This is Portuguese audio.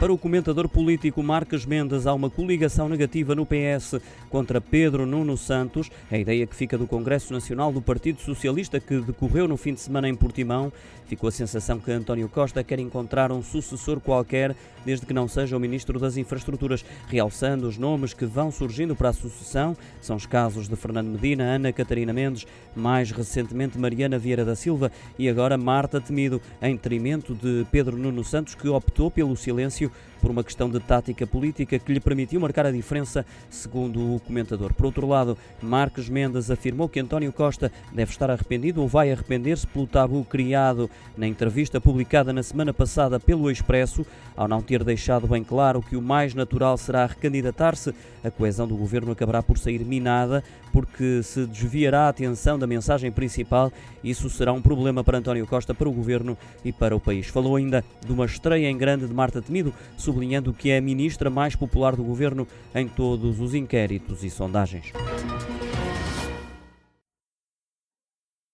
Para o comentador político Marques Mendes, há uma coligação negativa no PS contra Pedro Nuno Santos. A ideia que fica do Congresso Nacional do Partido Socialista, que decorreu no fim de semana em Portimão, ficou a sensação que António Costa quer encontrar um sucessor qualquer, desde que não seja o Ministro das Infraestruturas, realçando os nomes que vão surgindo para a sucessão. São os casos de Fernando Medina, Ana Catarina Mendes, mais recentemente Mariana Vieira da Silva e agora Marta Temido, em detrimento de Pedro Nuno Santos, que optou pelo silêncio por uma questão de tática política que lhe permitiu marcar a diferença, segundo o comentador. Por outro lado, Marcos Mendes afirmou que António Costa deve estar arrependido ou vai arrepender-se pelo tabu criado na entrevista publicada na semana passada pelo Expresso, ao não ter deixado bem claro que o mais natural será recandidatar-se, a coesão do governo acabará por sair minada, porque se desviará a atenção da mensagem principal. Isso será um problema para António Costa, para o governo e para o país. Falou ainda de uma estreia em grande de Marta Temido, sublinhando que é a ministra mais popular do governo em todos os inquéritos e sondagens.